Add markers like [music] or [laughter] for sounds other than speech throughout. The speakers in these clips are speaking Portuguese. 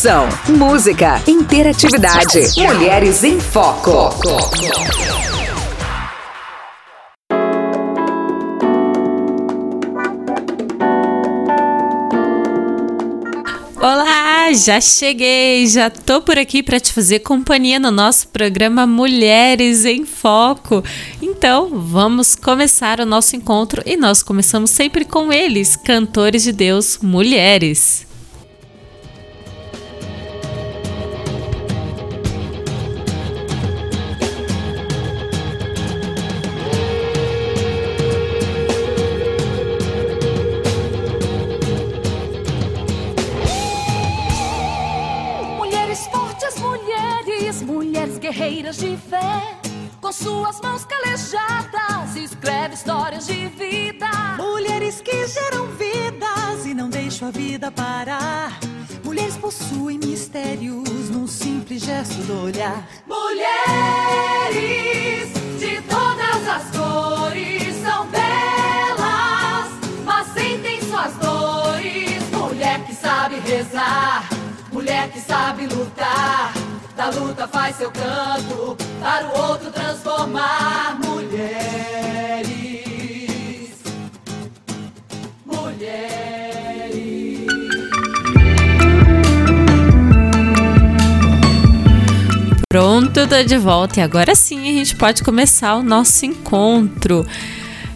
Informação, música, interatividade. Mulheres em Foco. Olá, já cheguei, já tô por aqui para te fazer companhia no nosso programa Mulheres em Foco. Então, vamos começar o nosso encontro e nós começamos sempre com eles, cantores de Deus, mulheres. Suas mãos calejadas, escreve histórias de vida. Mulheres que geram vidas e não deixam a vida parar. Mulheres possuem mistérios num simples gesto do olhar. Mulheres de todas as cores são belas, mas sentem suas dores. Mulher que sabe rezar, mulher que sabe lutar da luta faz seu canto para o outro transformar mulheres. Mulheres. Pronto, tô de volta e agora sim a gente pode começar o nosso encontro.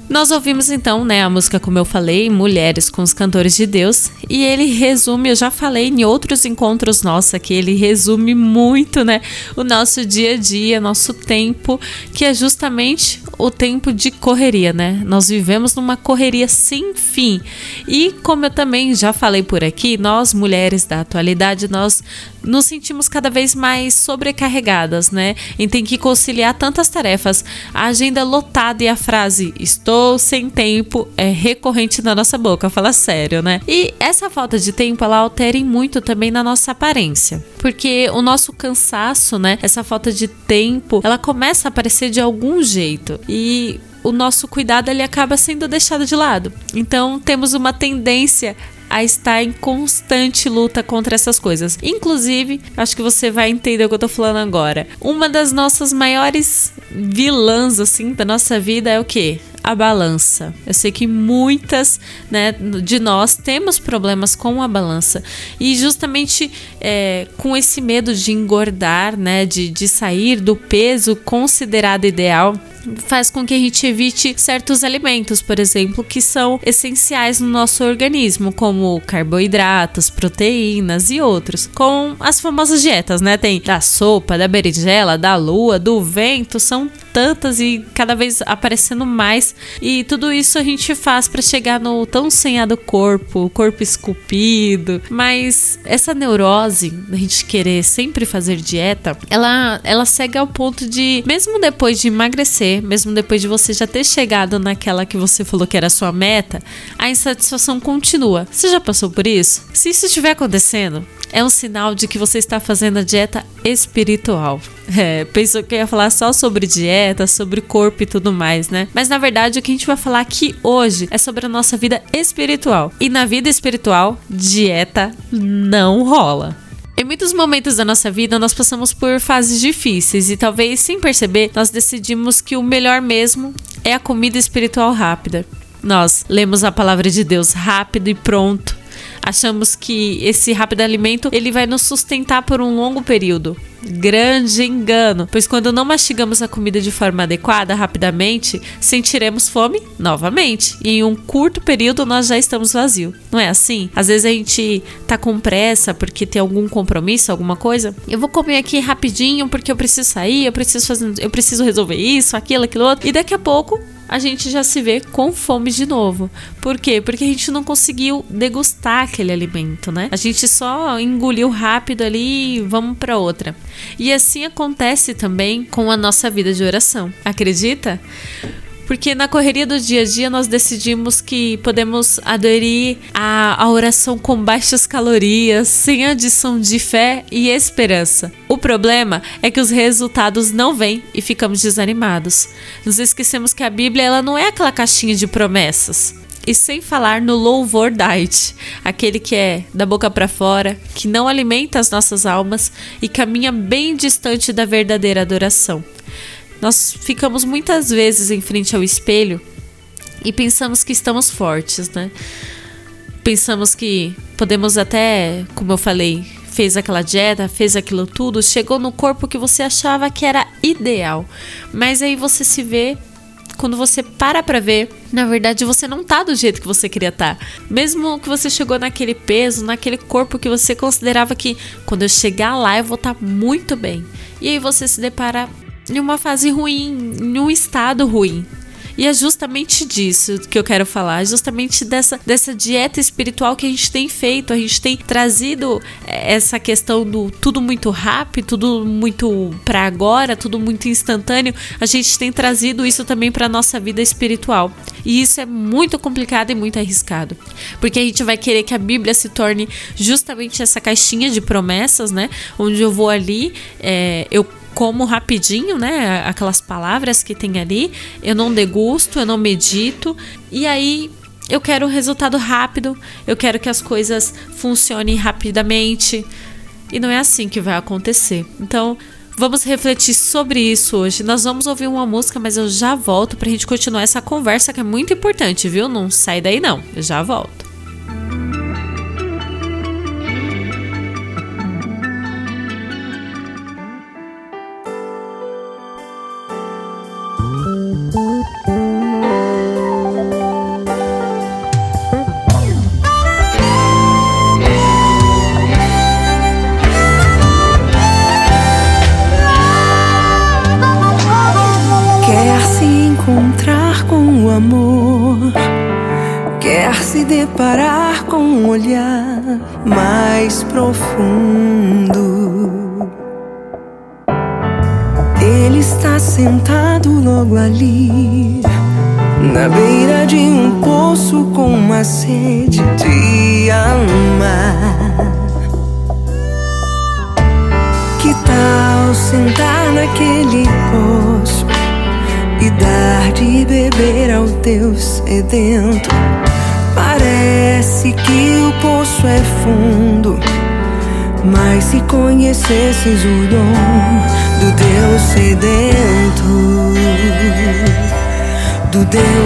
Nós ouvimos então, né, a música como eu falei, Mulheres com os Cantores de Deus, e ele resume, eu já falei em outros encontros nossos aqui, ele resume muito, né, o nosso dia a dia, nosso tempo, que é justamente o tempo de correria, né? Nós vivemos numa correria sem fim. E como eu também já falei por aqui, nós mulheres da atualidade, nós nos sentimos cada vez mais sobrecarregadas, né? E tem que conciliar tantas tarefas. A agenda lotada e a frase estou sem tempo é recorrente na nossa boca, fala sério, né? E essa falta de tempo ela altera muito também na nossa aparência, porque o nosso cansaço, né? Essa falta de tempo, ela começa a aparecer de algum jeito. E o nosso cuidado ele acaba sendo deixado de lado. Então temos uma tendência a estar em constante luta contra essas coisas. Inclusive, acho que você vai entender o que eu tô falando agora. Uma das nossas maiores vilãs assim da nossa vida é o quê? A balança. Eu sei que muitas né, de nós temos problemas com a balança. E justamente é, com esse medo de engordar, né, de, de sair do peso considerado ideal, faz com que a gente evite certos alimentos, por exemplo, que são essenciais no nosso organismo, como carboidratos, proteínas e outros. Com as famosas dietas, né? Tem da sopa, da berinjela, da lua, do vento, são tantas e cada vez aparecendo mais. E tudo isso a gente faz para chegar no tão sonhado corpo, corpo esculpido. Mas essa neurose da gente querer sempre fazer dieta, ela, ela segue ao ponto de, mesmo depois de emagrecer, mesmo depois de você já ter chegado naquela que você falou que era a sua meta, a insatisfação continua. Você já passou por isso? Se isso estiver acontecendo, é um sinal de que você está fazendo a dieta espiritual. [laughs] É, pensou que eu ia falar só sobre dieta, sobre corpo e tudo mais, né? Mas na verdade o que a gente vai falar aqui hoje é sobre a nossa vida espiritual. E na vida espiritual, dieta não rola. Em muitos momentos da nossa vida, nós passamos por fases difíceis e talvez sem perceber, nós decidimos que o melhor mesmo é a comida espiritual rápida. Nós lemos a palavra de Deus rápido e pronto achamos que esse rápido alimento ele vai nos sustentar por um longo período. Grande engano, pois quando não mastigamos a comida de forma adequada rapidamente, sentiremos fome novamente. E em um curto período nós já estamos vazios. Não é assim? Às vezes a gente tá com pressa porque tem algum compromisso, alguma coisa. Eu vou comer aqui rapidinho porque eu preciso sair, eu preciso fazer, eu preciso resolver isso, aquilo, aquilo outro. E daqui a pouco a gente já se vê com fome de novo. Por quê? Porque a gente não conseguiu degustar aquele alimento, né? A gente só engoliu rápido ali e vamos para outra. E assim acontece também com a nossa vida de oração. Acredita? Porque na correria do dia a dia nós decidimos que podemos aderir à, oração com baixas calorias, sem adição de fé e esperança. O problema é que os resultados não vêm e ficamos desanimados. Nos esquecemos que a Bíblia ela não é aquela caixinha de promessas. E sem falar no louvor diet, aquele que é da boca para fora, que não alimenta as nossas almas e caminha bem distante da verdadeira adoração. Nós ficamos muitas vezes em frente ao espelho e pensamos que estamos fortes, né? Pensamos que podemos até, como eu falei, fez aquela dieta, fez aquilo tudo, chegou no corpo que você achava que era ideal. Mas aí você se vê quando você para pra ver, na verdade você não tá do jeito que você queria estar. Tá. Mesmo que você chegou naquele peso, naquele corpo que você considerava que quando eu chegar lá eu vou estar tá muito bem. E aí você se depara em uma fase ruim, em um estado ruim. E é justamente disso que eu quero falar, é justamente dessa, dessa dieta espiritual que a gente tem feito. A gente tem trazido eh, essa questão do tudo muito rápido, tudo muito para agora, tudo muito instantâneo. A gente tem trazido isso também para nossa vida espiritual. E isso é muito complicado e muito arriscado. Porque a gente vai querer que a Bíblia se torne justamente essa caixinha de promessas, né? Onde eu vou ali, é, eu como rapidinho, né? Aquelas palavras que tem ali. Eu não degusto, eu não medito. E aí eu quero resultado rápido, eu quero que as coisas funcionem rapidamente. E não é assim que vai acontecer. Então, vamos refletir sobre isso hoje. Nós vamos ouvir uma música, mas eu já volto pra gente continuar essa conversa que é muito importante, viu? Não sai daí não. Eu já volto. deparar conhecesses o dom do Deus sedento, do Deus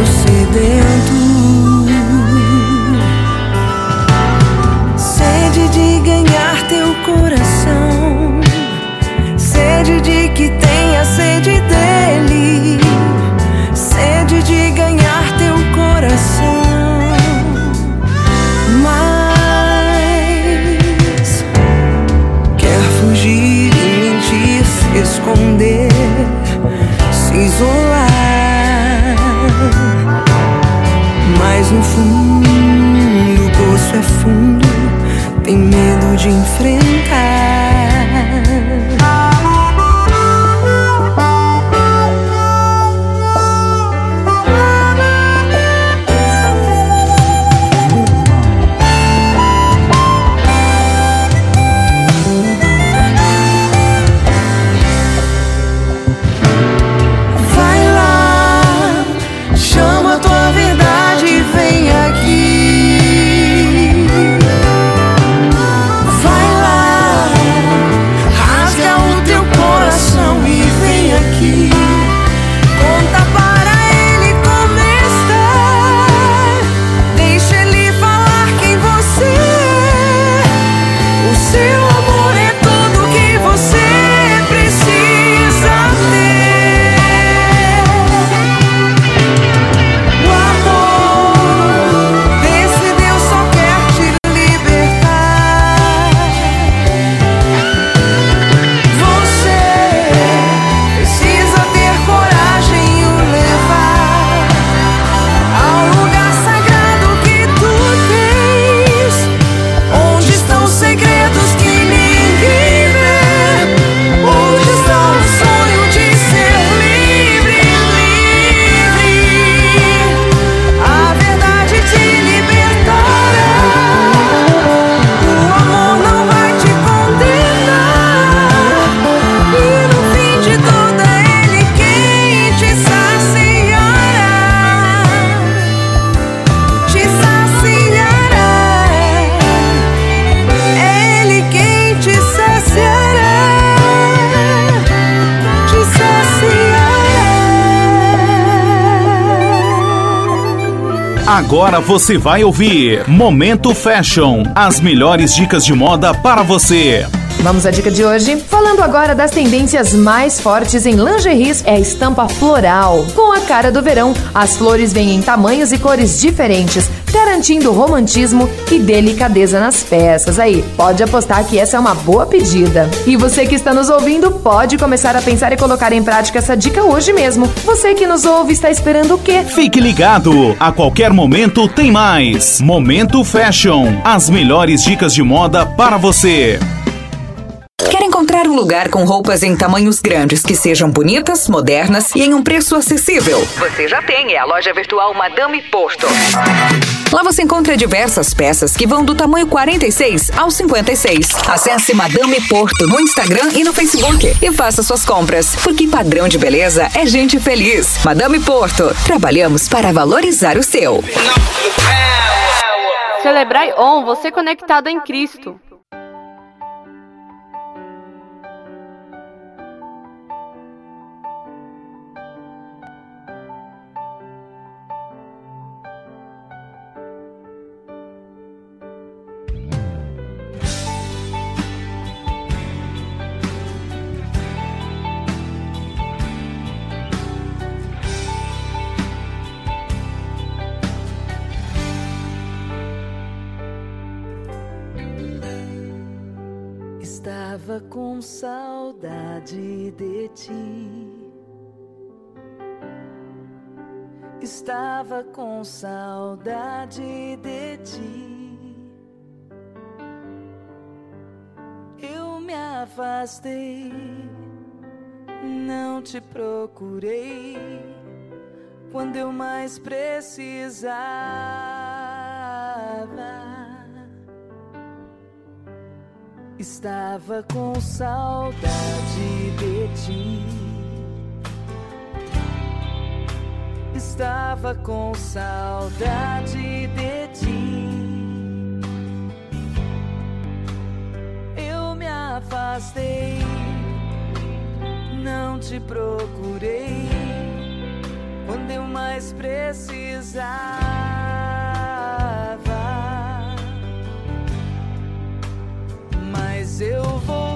Agora você vai ouvir Momento Fashion, as melhores dicas de moda para você. Vamos à dica de hoje? Falando agora das tendências mais fortes em lingeries é a estampa floral. Com a cara do verão, as flores vêm em tamanhos e cores diferentes, garantindo romantismo e delicadeza nas peças. Aí, pode apostar que essa é uma boa pedida. E você que está nos ouvindo, pode começar a pensar e colocar em prática essa dica hoje mesmo. Você que nos ouve está esperando o quê? Fique ligado, a qualquer momento tem mais. Momento Fashion, as melhores dicas de moda para você. Quer encontrar um lugar com roupas em tamanhos grandes que sejam bonitas, modernas e em um preço acessível? Você já tem, é a loja virtual Madame Porto. Lá você encontra diversas peças que vão do tamanho 46 ao 56. Acesse Madame Porto no Instagram e no Facebook e faça suas compras, porque padrão de beleza é gente feliz. Madame Porto, trabalhamos para valorizar o seu. Celebrai On, você conectado em Cristo. Saudade de ti. Estava com saudade de ti. Eu me afastei, não te procurei quando eu mais precisava. Estava com saudade de ti. Estava com saudade de ti. Eu me afastei, não te procurei quando eu mais precisava. Mas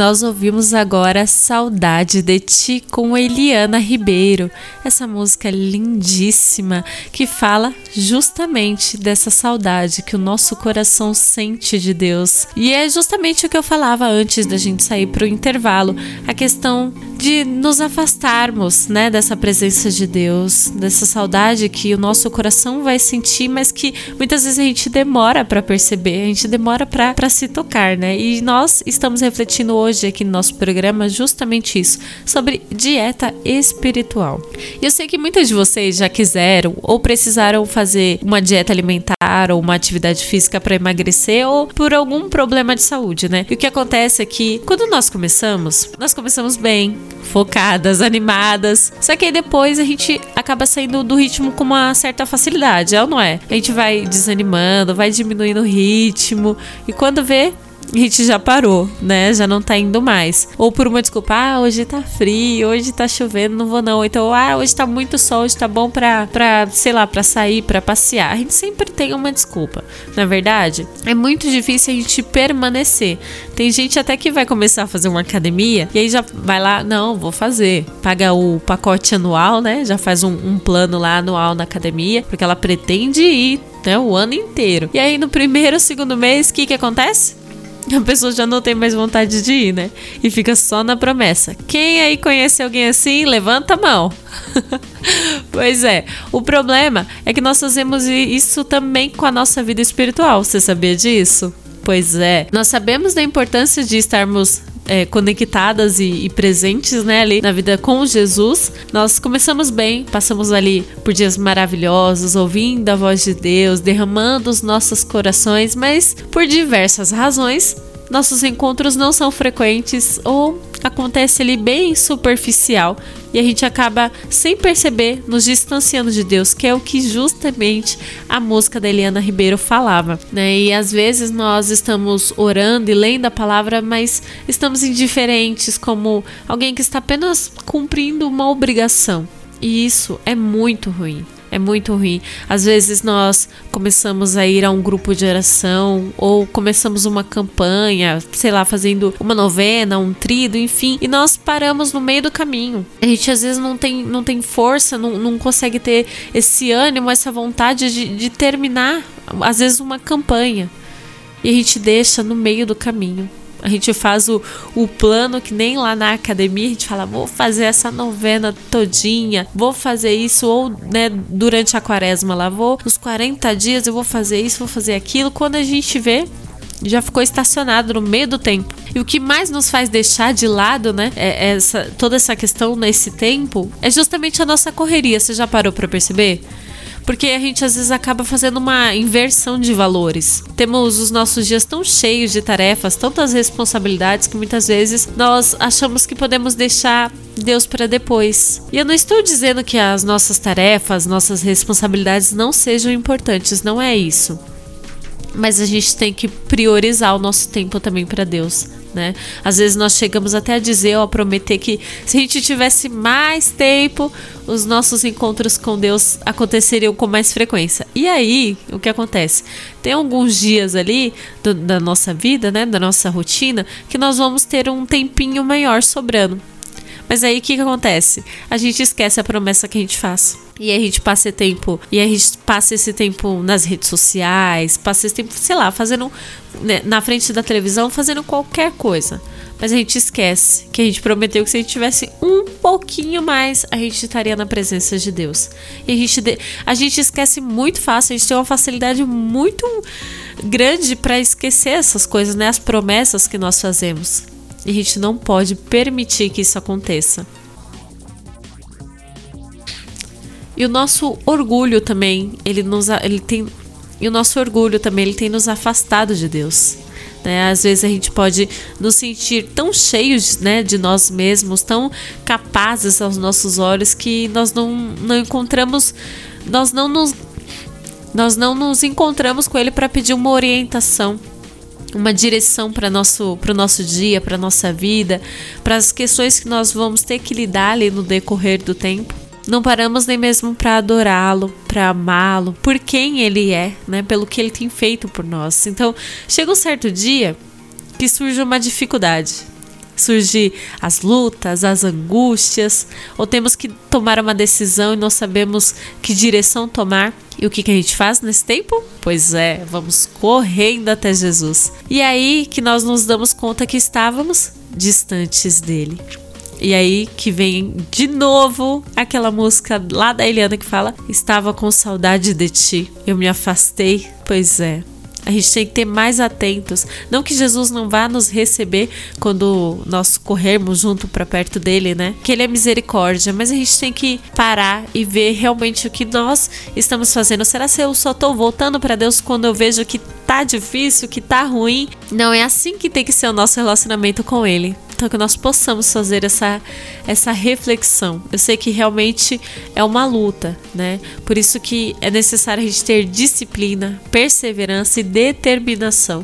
nós ouvimos agora Saudade de Ti com Eliana Ribeiro. Essa música lindíssima que fala justamente dessa saudade que o nosso coração sente de Deus. E é justamente o que eu falava antes da gente sair para o intervalo, a questão de nos afastarmos, né, dessa presença de Deus, dessa saudade que o nosso coração vai sentir, mas que muitas vezes a gente demora para perceber, a gente demora para se tocar, né? E nós estamos refletindo hoje aqui no nosso programa justamente isso, sobre dieta espiritual. E eu sei que muitas de vocês já quiseram ou precisaram fazer uma dieta alimentar ou uma atividade física para emagrecer ou por algum problema de saúde, né? E o que acontece é que quando nós começamos, nós começamos bem, focadas, animadas. Só que aí depois a gente acaba saindo do ritmo com uma certa facilidade, é ou não é? A gente vai desanimando, vai diminuindo o ritmo e quando vê, gente já parou, né? Já não tá indo mais. Ou por uma desculpa, ah, hoje tá frio, hoje tá chovendo, não vou não. Então, ah, hoje tá muito sol, hoje tá bom pra, pra sei lá, pra sair, pra passear. A gente sempre tem uma desculpa. Na verdade, é muito difícil a gente permanecer. Tem gente até que vai começar a fazer uma academia e aí já vai lá, não, vou fazer. Paga o pacote anual, né? Já faz um, um plano lá anual na academia, porque ela pretende ir né, o ano inteiro. E aí no primeiro, segundo mês, o que que acontece? [laughs] a pessoa já não tem mais vontade de ir, né? E fica só na promessa. Quem aí conhece alguém assim, levanta a mão. [laughs] pois é, o problema é que nós fazemos isso também com a nossa vida espiritual. Você sabia disso? Pois é, nós sabemos da importância de estarmos é, conectadas e, e, presentes, né, ali na vida com Jesus, nós começamos bem, passamos ali por dias maravilhosos, ouvindo a voz de Deus, derramando os nossos corações, mas por diversas razões, nossos encontros não são frequentes ou acontece ali bem superficial e a gente acaba sem perceber nos distanciando de Deus, que é o que justamente a música da Eliana Ribeiro falava, né? E às vezes nós estamos orando e lendo a palavra, mas estamos indiferentes como alguém que está apenas cumprindo uma obrigação. E isso é muito ruim. É muito ruim. Às vezes nós começamos a ir a um grupo de oração ou começamos uma campanha, sei lá, fazendo uma novena, um trido, enfim, e nós paramos no meio do caminho. A gente às vezes não tem, não tem força, não, não consegue ter esse ânimo, essa vontade de, de terminar, às vezes, uma campanha. E a gente deixa no meio do caminho. A gente faz o, o plano que nem lá na academia a gente fala, vou fazer essa novena todinha, vou fazer isso, ou né, durante a quaresma lá, vou os 40 dias eu vou fazer isso, vou fazer aquilo. Quando a gente vê, já ficou estacionado no meio do tempo. E o que mais nos faz deixar de lado, né, é essa, toda essa questão nesse tempo, é justamente a nossa correria. Você já parou para perceber? Porque a gente às vezes acaba fazendo uma inversão de valores. Temos os nossos dias tão cheios de tarefas, tantas responsabilidades que muitas vezes nós achamos que podemos deixar Deus para depois. E eu não estou dizendo que as nossas tarefas, nossas responsabilidades não sejam importantes, não é isso. Mas a gente tem que priorizar o nosso tempo também para Deus né? Às vezes nós chegamos até a dizer ou a prometer que se a gente tivesse mais tempo, os nossos encontros com Deus aconteceriam com mais frequência. E aí, o que acontece? Tem alguns dias ali do, da nossa vida, né, da nossa rotina, que nós vamos ter um tempinho maior sobrando. Mas aí o que, que acontece? A gente esquece a promessa que a gente faz. E a gente passa tempo, e a gente passa esse tempo nas redes sociais, passa esse tempo, sei lá, fazendo né, na frente da televisão, fazendo qualquer coisa. Mas a gente esquece que a gente prometeu que se a gente tivesse um pouquinho mais, a gente estaria na presença de Deus. E a gente, a gente esquece muito fácil, a gente tem uma facilidade muito grande para esquecer essas coisas, né? As promessas que nós fazemos. E a gente não pode permitir que isso aconteça. E o nosso orgulho também, ele nos ele tem e o nosso orgulho também, ele tem nos afastado de Deus. Né? Às vezes a gente pode nos sentir tão cheios né, de nós mesmos, tão capazes aos nossos olhos, que nós não, não encontramos, nós não nos, nós não nos encontramos com Ele para pedir uma orientação, uma direção para nosso para o nosso dia, para nossa vida, para as questões que nós vamos ter que lidar ali no decorrer do tempo. Não paramos nem mesmo para adorá-lo, para amá-lo, por quem ele é, né? Pelo que ele tem feito por nós. Então, chega um certo dia que surge uma dificuldade. surgir as lutas, as angústias, ou temos que tomar uma decisão e não sabemos que direção tomar. E o que, que a gente faz nesse tempo? Pois é, vamos correndo até Jesus. E é aí que nós nos damos conta que estávamos distantes dele. E aí que vem de novo aquela música lá da Eliana que fala: Estava com saudade de ti, eu me afastei. Pois é, a gente tem que ter mais atentos. Não que Jesus não vá nos receber quando nós corrermos junto para perto dele, né? Que ele é misericórdia, mas a gente tem que parar e ver realmente o que nós estamos fazendo. Será que eu só tô voltando para Deus quando eu vejo que tá difícil, que tá ruim? Não é assim que tem que ser o nosso relacionamento com ele. Então que nós possamos fazer essa, essa reflexão. Eu sei que realmente é uma luta, né? Por isso que é necessário a gente ter disciplina, perseverança e determinação.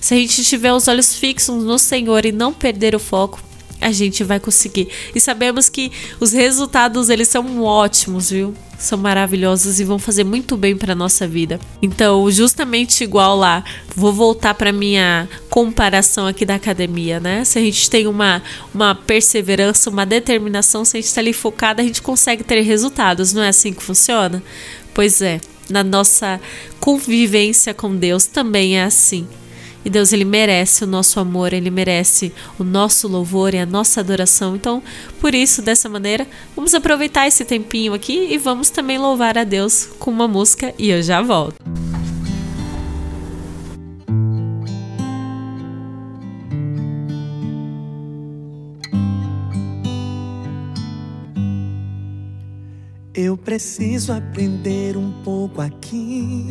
Se a gente tiver os olhos fixos no Senhor e não perder o foco, a gente vai conseguir. E sabemos que os resultados eles são ótimos, viu? São maravilhosos e vão fazer muito bem para nossa vida. Então, justamente igual lá, vou voltar para minha comparação aqui da academia, né? Se a gente tem uma, uma perseverança, uma determinação, se a gente está ali focado, a gente consegue ter resultados. Não é assim que funciona? Pois é, na nossa convivência com Deus também é assim. E Deus ele merece o nosso amor, ele merece o nosso louvor e a nossa adoração. Então, por isso, dessa maneira, vamos aproveitar esse tempinho aqui e vamos também louvar a Deus com uma música e eu já volto. Eu preciso aprender um pouco aqui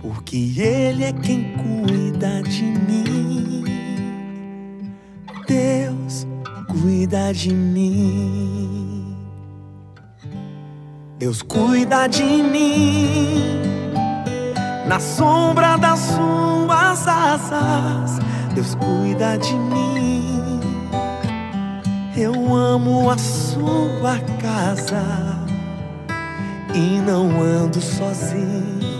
porque Ele é quem cuida de mim. Deus cuida de mim. Deus cuida de mim. Na sombra das suas asas, Deus cuida de mim. Eu amo a sua casa e não ando sozinho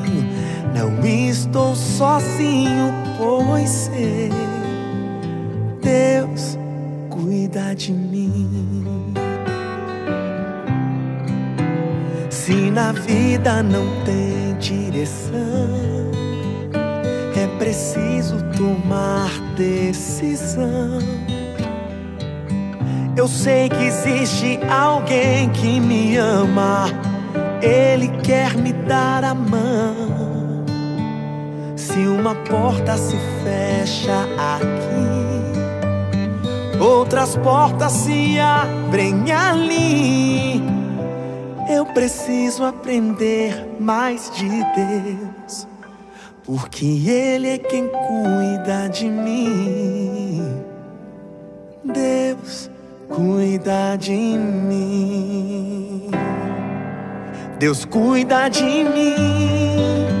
não estou sozinho, pois sei, Deus cuida de mim. Se na vida não tem direção, é preciso tomar decisão. Eu sei que existe alguém que me ama, Ele quer me dar a mão. Se uma porta se fecha aqui, outras portas se abrem ali. Eu preciso aprender mais de Deus, porque Ele é quem cuida de mim. Deus cuida de mim. Deus cuida de mim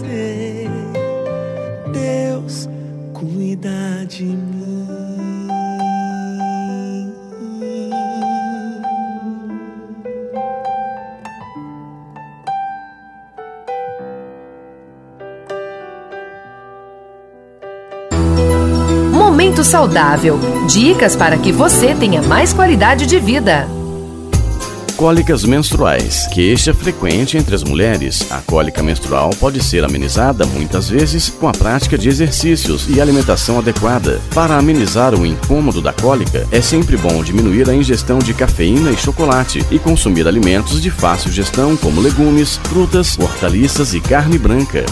Saudável. Dicas para que você tenha mais qualidade de vida. Cólicas menstruais, queixa frequente entre as mulheres. A cólica menstrual pode ser amenizada muitas vezes com a prática de exercícios e alimentação adequada. Para amenizar o incômodo da cólica, é sempre bom diminuir a ingestão de cafeína e chocolate e consumir alimentos de fácil gestão como legumes, frutas, hortaliças e carne branca.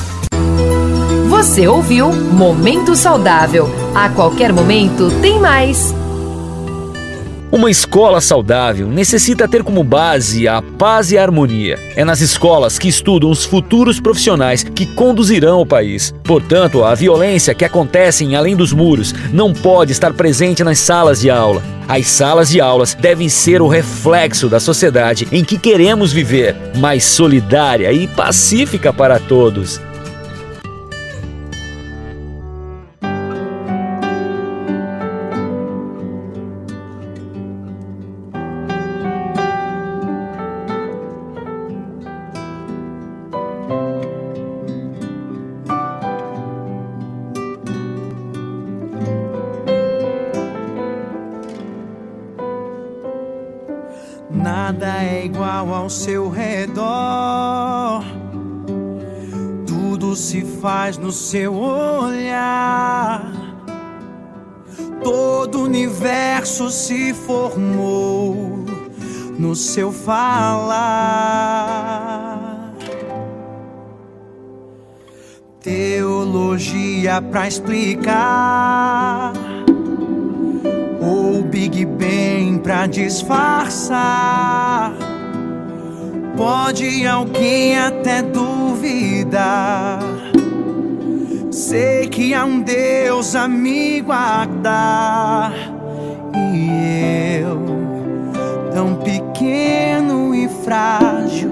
Você ouviu Momento Saudável. A qualquer momento tem mais. Uma escola saudável necessita ter como base a paz e a harmonia. É nas escolas que estudam os futuros profissionais que conduzirão o país. Portanto, a violência que acontece em além dos muros não pode estar presente nas salas de aula. As salas de aulas devem ser o reflexo da sociedade em que queremos viver, mais solidária e pacífica para todos. Ao seu redor. Tudo se faz no seu olhar. Todo o universo se formou no seu falar. Teologia pra explicar ou Big Bang pra disfarçar. Pode alguém até duvidar. Sei que há um Deus a me guardar. E eu, tão pequeno e frágil,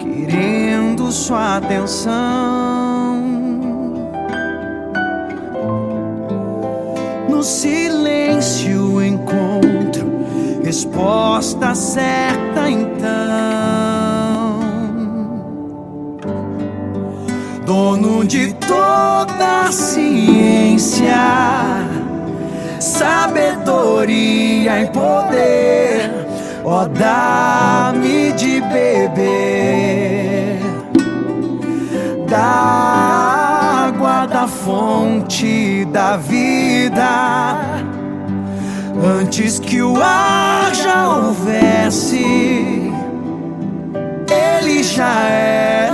querendo sua atenção. No silêncio encontro resposta certa então. Dono de toda a ciência, sabedoria e poder, ó, dá-me de beber da água da fonte da vida. Antes que o ar já houvesse, ele já era Deus,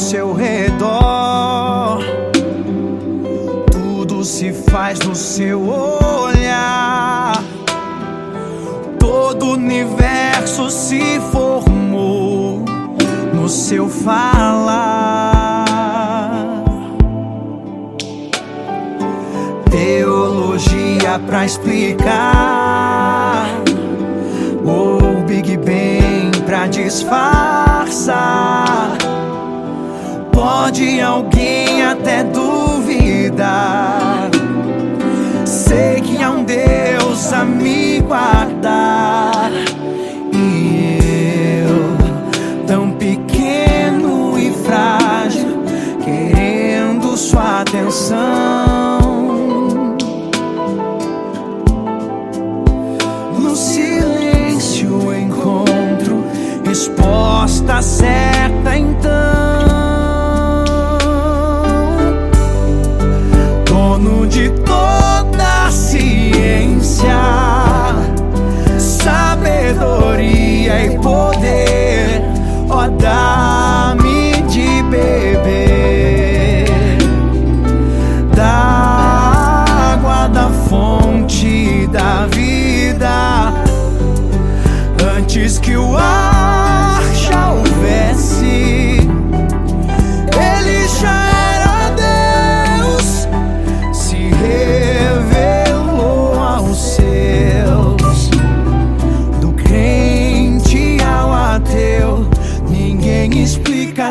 Seu redor. Tudo se faz no seu olhar. Todo o universo se formou no seu falar. Teologia pra explicar. Ou Big Bang pra disfarçar. Pode alguém até duvidar. Sei que há um Deus a me guardar. E eu, tão pequeno e frágil, querendo sua atenção. No silêncio encontro resposta certa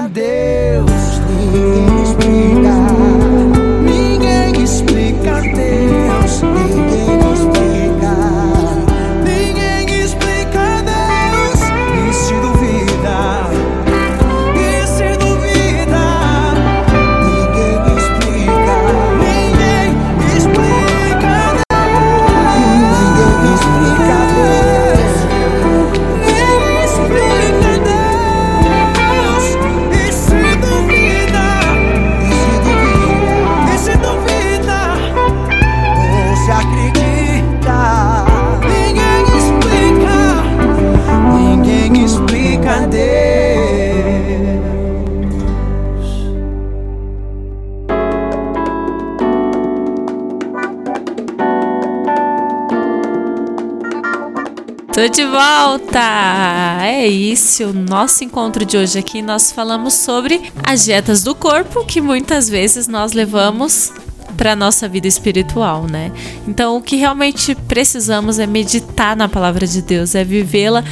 grande. De volta! É isso, o nosso encontro de hoje aqui nós falamos sobre as dietas do corpo que muitas vezes nós levamos para nossa vida espiritual, né? Então, o que realmente precisamos é meditar na palavra de Deus, é vivê-la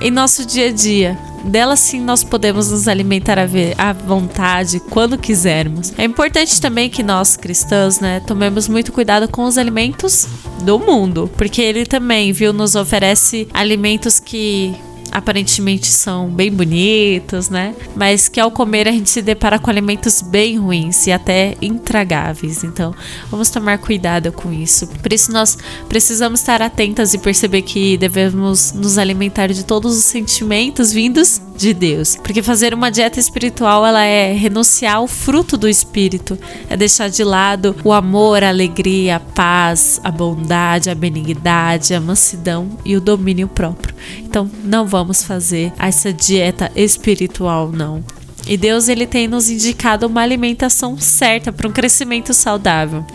em nosso dia a dia. Dela sim nós podemos nos alimentar à vontade, quando quisermos. É importante também que nós cristãos, né, tomemos muito cuidado com os alimentos do mundo, porque ele também, viu, nos oferece alimentos que aparentemente são bem bonitos, né? Mas que ao comer a gente se depara com alimentos bem ruins e até intragáveis. Então, vamos tomar cuidado com isso. Por isso nós precisamos estar atentas e perceber que devemos nos alimentar de todos os sentimentos vindos de Deus. Porque fazer uma dieta espiritual, ela é renunciar ao fruto do espírito, é deixar de lado o amor, a alegria, a paz, a bondade, a benignidade, a mansidão e o domínio próprio. Então, não vamos fazer essa dieta espiritual não. E Deus ele tem nos indicado uma alimentação certa para um crescimento saudável.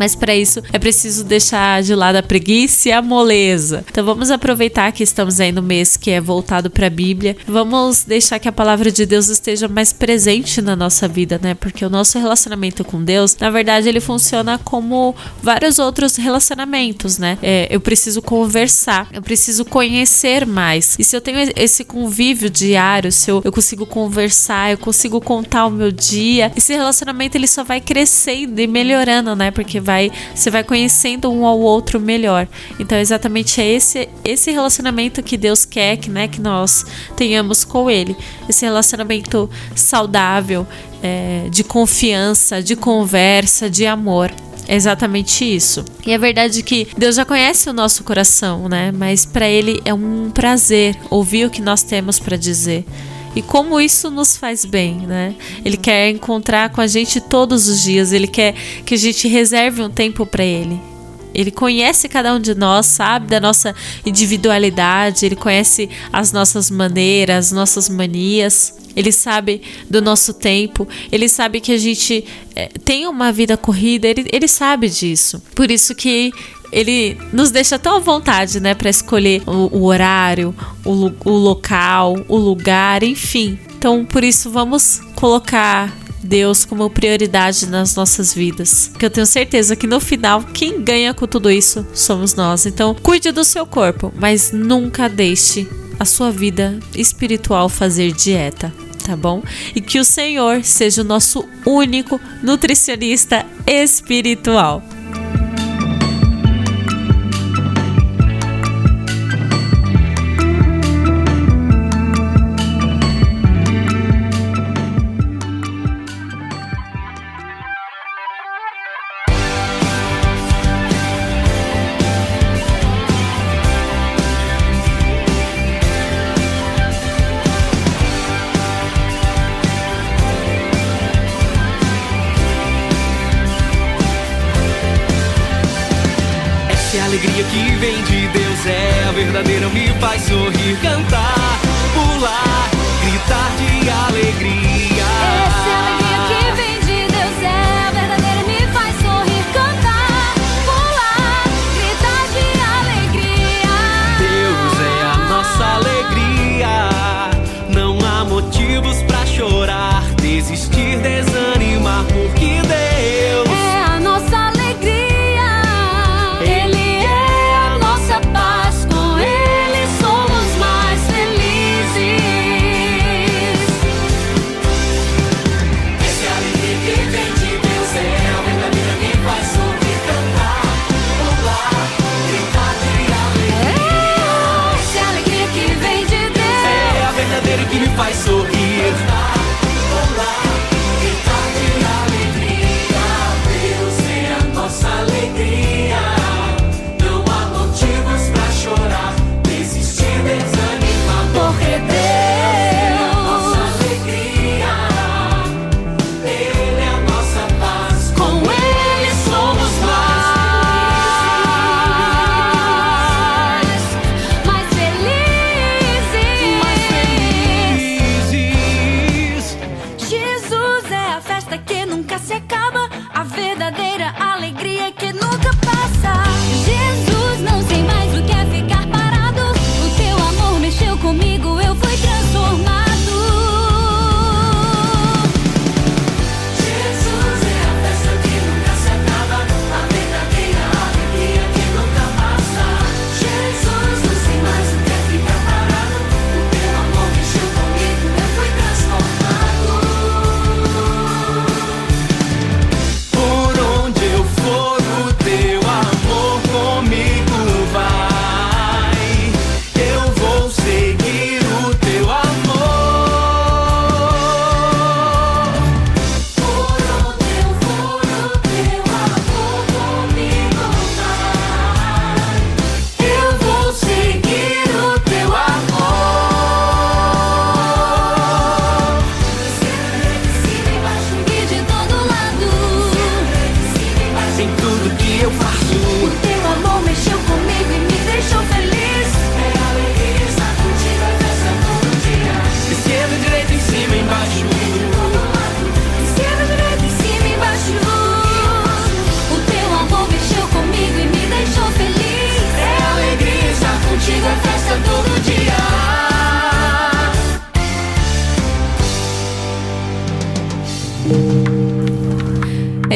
Mas para isso é preciso deixar de lado a preguiça e a moleza. Então vamos aproveitar que estamos aí no mês que é voltado para a Bíblia. Vamos deixar que a palavra de Deus esteja mais presente na nossa vida, né? Porque o nosso relacionamento com Deus, na verdade, ele funciona como vários outros relacionamentos, né? É, eu preciso conversar, eu preciso conhecer mais. E se eu tenho esse convívio diário, se eu, eu consigo conversar, eu consigo contar o meu dia, esse relacionamento ele só vai crescendo e melhorando, né? Porque vai você vai conhecendo um ao outro melhor. Então exatamente é esse esse relacionamento que Deus quer que, né, que nós tenhamos com Ele, esse relacionamento saudável, é, de confiança, de conversa, de amor. É exatamente isso. E é verdade que Deus já conhece o nosso coração, né? Mas para Ele é um prazer ouvir o que nós temos para dizer e como isso nos faz bem, né? Ele quer encontrar com a gente todos os dias, ele quer que a gente reserve um tempo para ele. Ele conhece cada um de nós, sabe da nossa individualidade, ele conhece as nossas maneiras, as nossas manias. Ele sabe do nosso tempo, ele sabe que a gente é, tem uma vida corrida, ele, ele sabe disso. Por isso que ele nos deixa tão à vontade, né, para escolher o, o horário, o, o local, o lugar, enfim. Então, por isso, vamos colocar Deus como prioridade nas nossas vidas. Porque eu tenho certeza que no final, quem ganha com tudo isso somos nós. Então, cuide do seu corpo, mas nunca deixe a sua vida espiritual fazer dieta. Tá bom? E que o Senhor seja o nosso único nutricionista espiritual. Alegria que nunca passa.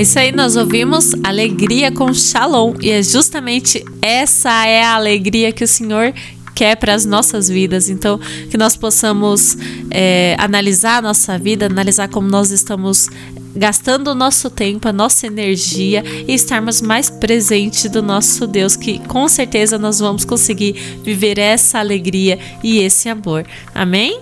Isso aí, nós ouvimos alegria com Shalom e é justamente essa é a alegria que o Senhor quer para as nossas vidas. Então, que nós possamos é, analisar a nossa vida, analisar como nós estamos gastando o nosso tempo, a nossa energia e estarmos mais presentes do nosso Deus, que com certeza nós vamos conseguir viver essa alegria e esse amor. Amém?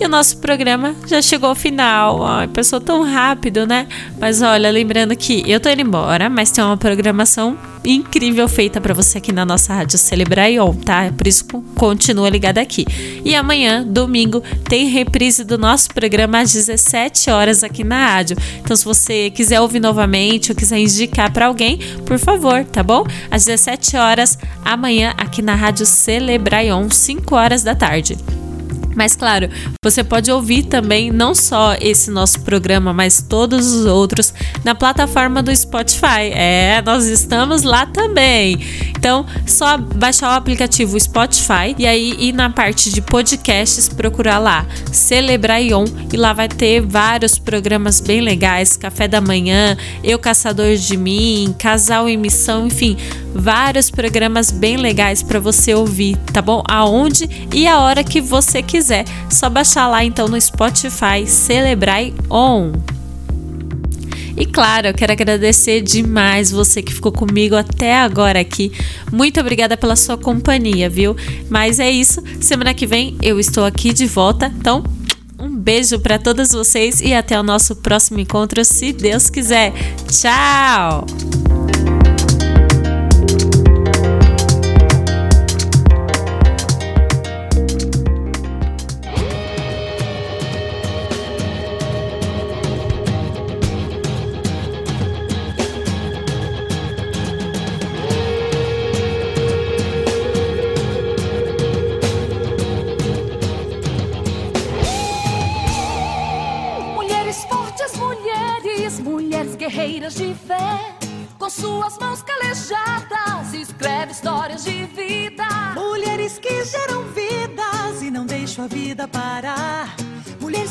E o nosso programa já chegou ao final. Ai, passou tão rápido, né? Mas olha, lembrando que eu tô indo embora, mas tem uma programação incrível feita para você aqui na nossa rádio Celebraion, tá? Por isso continua ligado aqui. E amanhã, domingo, tem reprise do nosso programa às 17 horas aqui na rádio. Então, se você quiser ouvir novamente ou quiser indicar para alguém, por favor, tá bom? Às 17 horas amanhã aqui na rádio Celebraion, 5 horas da tarde. Mas claro, você pode ouvir também não só esse nosso programa, mas todos os outros na plataforma do Spotify. É, nós estamos lá também. Então, só baixar o aplicativo Spotify e aí ir na parte de podcasts, procurar lá Celebraion e lá vai ter vários programas bem legais, Café da Manhã, Eu Caçador de Mim, Casal em Missão, enfim, vários programas bem legais para você ouvir, tá bom? Aonde e a hora que você quiser. Só baixar lá então no Spotify Celebrai On. E claro, eu quero agradecer demais você que ficou comigo até agora aqui. Muito obrigada pela sua companhia, viu? Mas é isso. Semana que vem eu estou aqui de volta. Então, um beijo para todos vocês e até o nosso próximo encontro, se Deus quiser. Tchau!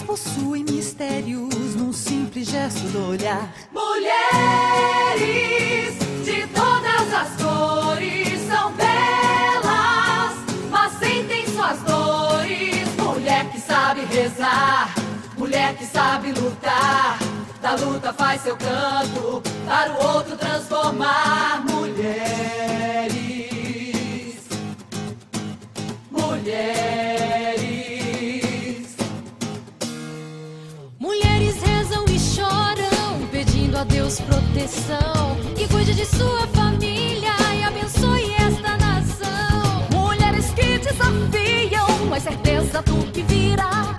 Possuem mistérios num simples gesto do olhar. Mulheres de todas as cores são belas, mas sentem suas dores. Mulher que sabe rezar, mulher que sabe lutar da luta faz seu canto para o outro transformar mulheres. Mulheres. A Deus proteção. Que cuide de sua família e abençoe esta nação. Mulheres que desafiam a certeza do que virá.